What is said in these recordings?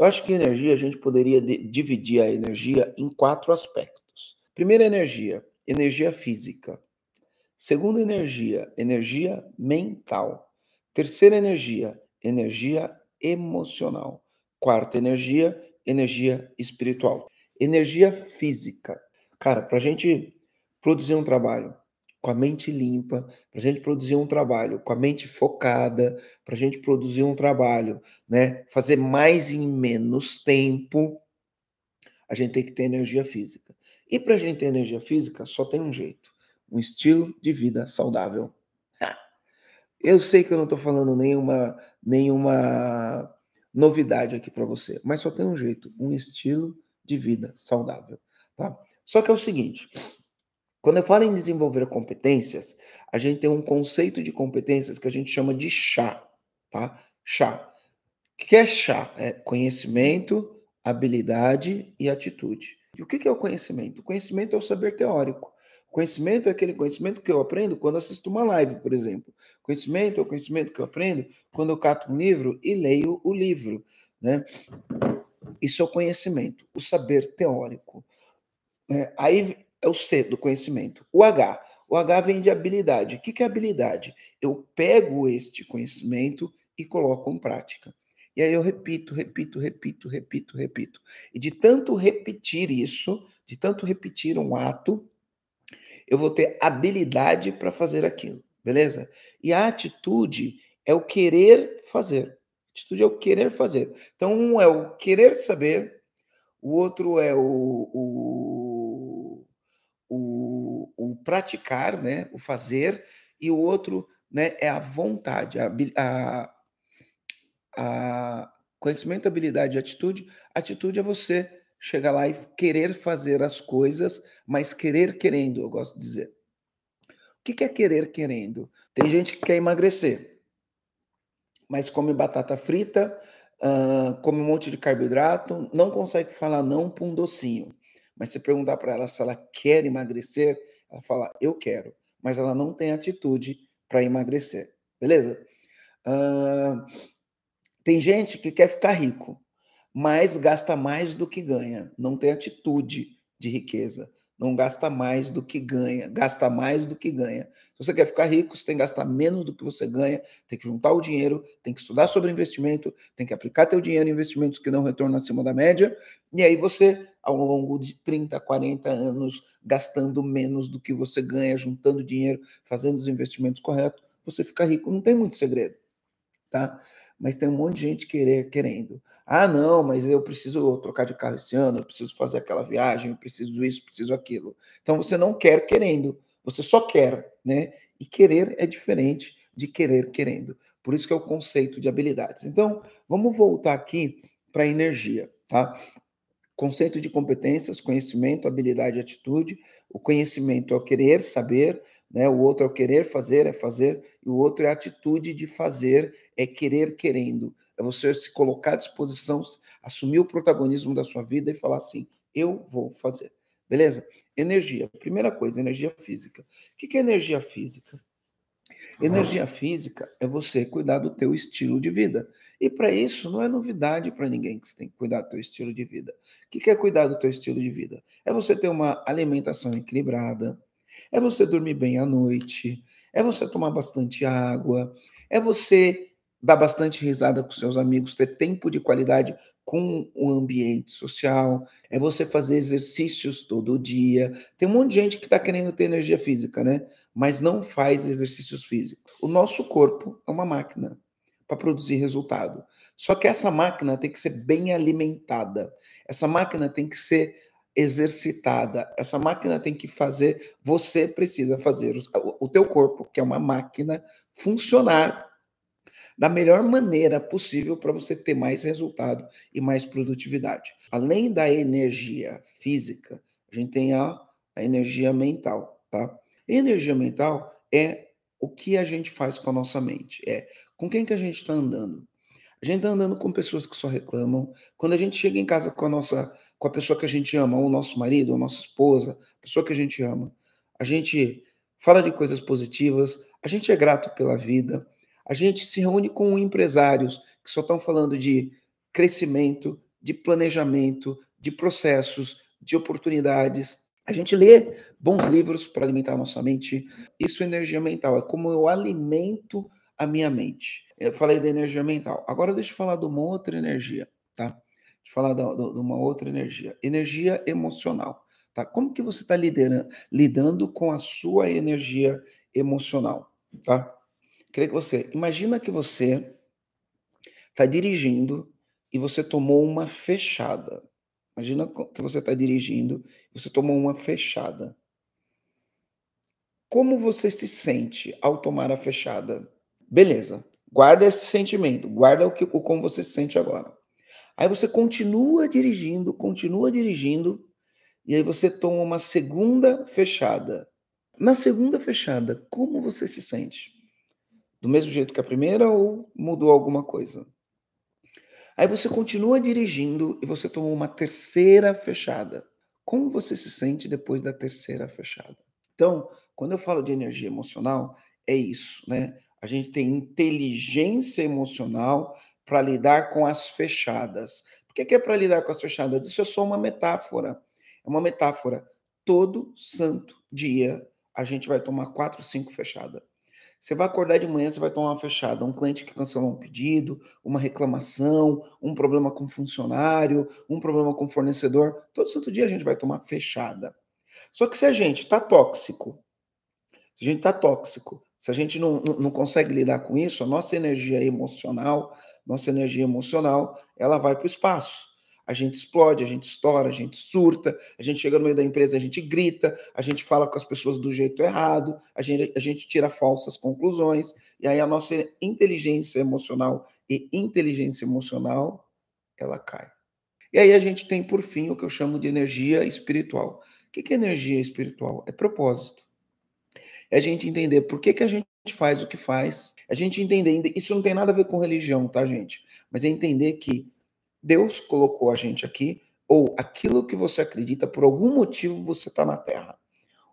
Eu acho que energia a gente poderia dividir a energia em quatro aspectos. Primeira energia, energia física. Segunda energia, energia mental. Terceira energia, energia emocional. Quarta energia, energia espiritual. Energia física. Cara, para a gente produzir um trabalho, com a mente limpa, para a gente produzir um trabalho com a mente focada, para a gente produzir um trabalho, né? Fazer mais em menos tempo, a gente tem que ter energia física. E para a gente ter energia física, só tem um jeito: um estilo de vida saudável. Eu sei que eu não estou falando nenhuma, nenhuma novidade aqui para você, mas só tem um jeito: um estilo de vida saudável. Tá? Só que é o seguinte quando eu falo em desenvolver competências, a gente tem um conceito de competências que a gente chama de chá, tá? Chá. O que é chá? É conhecimento, habilidade e atitude. E o que é o conhecimento? O conhecimento é o saber teórico. O conhecimento é aquele conhecimento que eu aprendo quando assisto uma live, por exemplo. Conhecimento é o conhecimento que eu aprendo quando eu cato um livro e leio o livro, né? Isso é o conhecimento, o saber teórico. É, aí é o C do conhecimento. O H. O H vem de habilidade. O que é habilidade? Eu pego este conhecimento e coloco em prática. E aí eu repito, repito, repito, repito, repito. E de tanto repetir isso, de tanto repetir um ato, eu vou ter habilidade para fazer aquilo, beleza? E a atitude é o querer fazer. A atitude é o querer fazer. Então, um é o querer saber, o outro é o, o praticar, né, o fazer, e o outro né, é a vontade, a, a, a conhecimento, habilidade e atitude. Atitude é você chegar lá e querer fazer as coisas, mas querer querendo, eu gosto de dizer. O que é querer querendo? Tem gente que quer emagrecer, mas come batata frita, uh, come um monte de carboidrato, não consegue falar não para um docinho. Mas se perguntar para ela se ela quer emagrecer, ela fala, eu quero, mas ela não tem atitude para emagrecer, beleza? Uh, tem gente que quer ficar rico, mas gasta mais do que ganha, não tem atitude de riqueza não gasta mais do que ganha, gasta mais do que ganha. Se você quer ficar rico, você tem que gastar menos do que você ganha, tem que juntar o dinheiro, tem que estudar sobre investimento, tem que aplicar teu dinheiro em investimentos que não retornam acima da média, e aí você, ao longo de 30, 40 anos, gastando menos do que você ganha, juntando dinheiro, fazendo os investimentos corretos, você fica rico. Não tem muito segredo, tá? Mas tem um monte de gente querer, querendo. Ah, não, mas eu preciso trocar de carro esse ano, eu preciso fazer aquela viagem, eu preciso isso, preciso aquilo. Então você não quer querendo, você só quer, né? E querer é diferente de querer querendo. Por isso que é o conceito de habilidades. Então, vamos voltar aqui para a energia, tá? Conceito de competências, conhecimento, habilidade e atitude. O conhecimento é o querer saber, né? O outro é o querer fazer, é fazer, e o outro é a atitude de fazer, é querer querendo. É você se colocar à disposição, assumir o protagonismo da sua vida e falar assim: eu vou fazer. Beleza? Energia. Primeira coisa, energia física. O que é energia física? Energia física é você cuidar do teu estilo de vida. E para isso não é novidade para ninguém que você tem que cuidar do teu estilo de vida. O que é cuidar do teu estilo de vida? É você ter uma alimentação equilibrada, é você dormir bem à noite, é você tomar bastante água, é você dar bastante risada com seus amigos, ter tempo de qualidade com o ambiente social, é você fazer exercícios todo dia. Tem um monte de gente que está querendo ter energia física, né? Mas não faz exercícios físicos. O nosso corpo é uma máquina para produzir resultado. Só que essa máquina tem que ser bem alimentada. Essa máquina tem que ser exercitada. Essa máquina tem que fazer, você precisa fazer o, o teu corpo, que é uma máquina, funcionar da melhor maneira possível para você ter mais resultado e mais produtividade. Além da energia física, a gente tem a, a energia mental, tá? energia mental é o que a gente faz com a nossa mente, é com quem que a gente está andando. A gente está andando com pessoas que só reclamam. Quando a gente chega em casa com a nossa, com a pessoa que a gente ama, ou o nosso marido, ou nossa esposa, a pessoa que a gente ama, a gente fala de coisas positivas, a gente é grato pela vida, a gente se reúne com empresários que só estão falando de crescimento, de planejamento, de processos, de oportunidades. A gente lê bons livros para alimentar a nossa mente. Isso é energia mental, é como eu alimento a minha mente. Eu falei da energia mental. Agora deixa eu falar de uma outra energia, tá? Deixa eu falar de uma outra energia. Energia emocional, tá? Como que você está lidando com a sua energia emocional, tá? Queria que você, imagina que você está dirigindo e você tomou uma fechada. Imagina que você está dirigindo e você tomou uma fechada. Como você se sente ao tomar a fechada? Beleza, guarda esse sentimento, guarda o, que, o como você se sente agora. Aí você continua dirigindo, continua dirigindo, e aí você toma uma segunda fechada. Na segunda fechada, como você se sente? Do mesmo jeito que a primeira ou mudou alguma coisa? Aí você continua dirigindo e você tomou uma terceira fechada. Como você se sente depois da terceira fechada? Então, quando eu falo de energia emocional, é isso, né? A gente tem inteligência emocional para lidar com as fechadas. Por que, que é para lidar com as fechadas? Isso é só uma metáfora. É uma metáfora. Todo santo dia a gente vai tomar quatro, cinco fechadas. Você vai acordar de manhã, você vai tomar uma fechada. Um cliente que cancelou um pedido, uma reclamação, um problema com funcionário, um problema com fornecedor. Todo santo dia a gente vai tomar fechada. Só que se a gente está tóxico, se a gente está tóxico, se a gente não, não, não consegue lidar com isso, a nossa energia emocional, nossa energia emocional, ela vai para o espaço a gente explode, a gente estoura, a gente surta, a gente chega no meio da empresa, a gente grita, a gente fala com as pessoas do jeito errado, a gente, a gente tira falsas conclusões, e aí a nossa inteligência emocional e inteligência emocional, ela cai. E aí a gente tem, por fim, o que eu chamo de energia espiritual. O que é energia espiritual? É propósito. É a gente entender por que, que a gente faz o que faz. A gente entender, isso não tem nada a ver com religião, tá, gente? Mas é entender que Deus colocou a gente aqui, ou aquilo que você acredita, por algum motivo você está na Terra.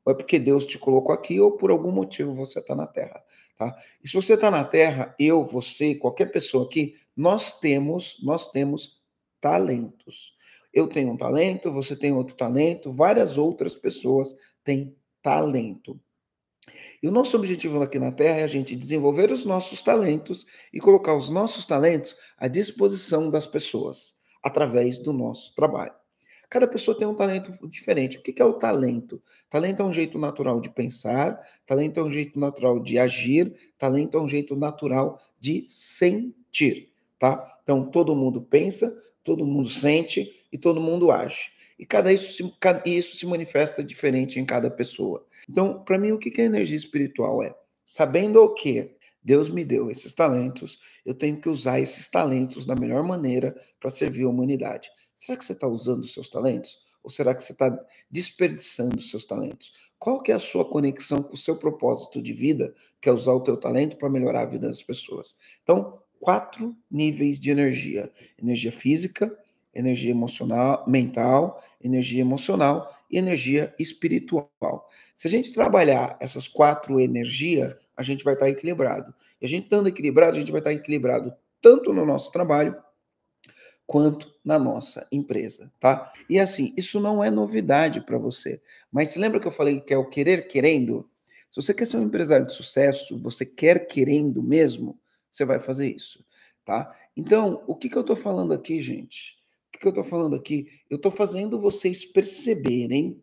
Ou é porque Deus te colocou aqui, ou por algum motivo você está na Terra. Tá? E se você está na Terra, eu, você, qualquer pessoa aqui, nós temos, nós temos talentos. Eu tenho um talento, você tem outro talento, várias outras pessoas têm talento. E o nosso objetivo aqui na Terra é a gente desenvolver os nossos talentos e colocar os nossos talentos à disposição das pessoas através do nosso trabalho. Cada pessoa tem um talento diferente. O que é o talento? Talento é um jeito natural de pensar, talento é um jeito natural de agir, talento é um jeito natural de sentir, tá? Então, todo mundo pensa, todo mundo sente e todo mundo age. E cada isso se, isso se manifesta diferente em cada pessoa. Então, para mim, o que é energia espiritual é? Sabendo o que Deus me deu esses talentos, eu tenho que usar esses talentos da melhor maneira para servir a humanidade. Será que você está usando os seus talentos? Ou será que você está desperdiçando os seus talentos? Qual que é a sua conexão com o seu propósito de vida, que é usar o teu talento para melhorar a vida das pessoas? Então, quatro níveis de energia: energia física, energia emocional, mental, energia emocional e energia espiritual. Se a gente trabalhar essas quatro energias, a gente vai estar equilibrado. E a gente estando equilibrado, a gente vai estar equilibrado tanto no nosso trabalho quanto na nossa empresa, tá? E assim, isso não é novidade para você. Mas se lembra que eu falei que é o querer querendo? Se você quer ser um empresário de sucesso, você quer querendo mesmo, você vai fazer isso, tá? Então, o que, que eu estou falando aqui, gente? O que eu estou falando aqui? Eu estou fazendo vocês perceberem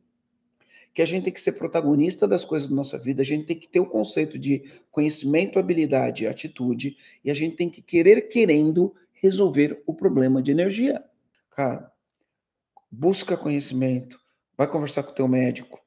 que a gente tem que ser protagonista das coisas da nossa vida, a gente tem que ter o conceito de conhecimento, habilidade atitude, e a gente tem que querer querendo resolver o problema de energia. Cara, busca conhecimento, vai conversar com o teu médico,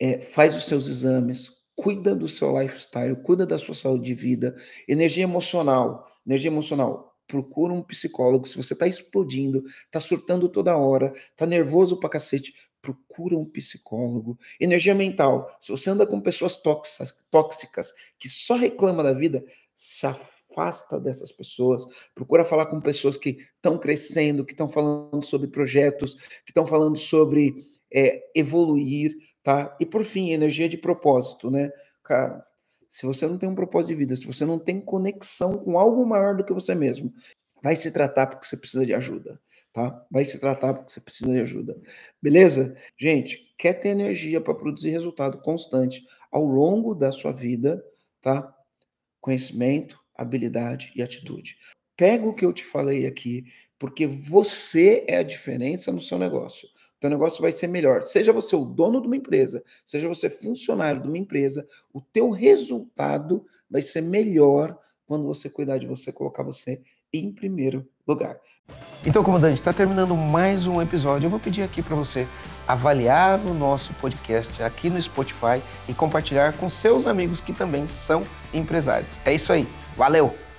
é, faz os seus exames, cuida do seu lifestyle, cuida da sua saúde de vida, energia emocional, energia emocional. Procura um psicólogo. Se você está explodindo, está surtando toda hora, está nervoso pra cacete, procura um psicólogo. Energia mental. Se você anda com pessoas tóxicas, tóxicas que só reclamam da vida, se afasta dessas pessoas. Procura falar com pessoas que estão crescendo, que estão falando sobre projetos, que estão falando sobre é, evoluir, tá? E por fim, energia de propósito, né? Cara, se você não tem um propósito de vida, se você não tem conexão com algo maior do que você mesmo, vai se tratar porque você precisa de ajuda, tá? Vai se tratar porque você precisa de ajuda. Beleza? Gente, quer ter energia para produzir resultado constante ao longo da sua vida, tá? Conhecimento, habilidade e atitude. Pega o que eu te falei aqui, porque você é a diferença no seu negócio teu negócio vai ser melhor. Seja você o dono de uma empresa, seja você funcionário de uma empresa, o teu resultado vai ser melhor quando você cuidar de você, colocar você em primeiro lugar. Então, comandante, está terminando mais um episódio. Eu vou pedir aqui para você avaliar o nosso podcast aqui no Spotify e compartilhar com seus amigos que também são empresários. É isso aí. Valeu!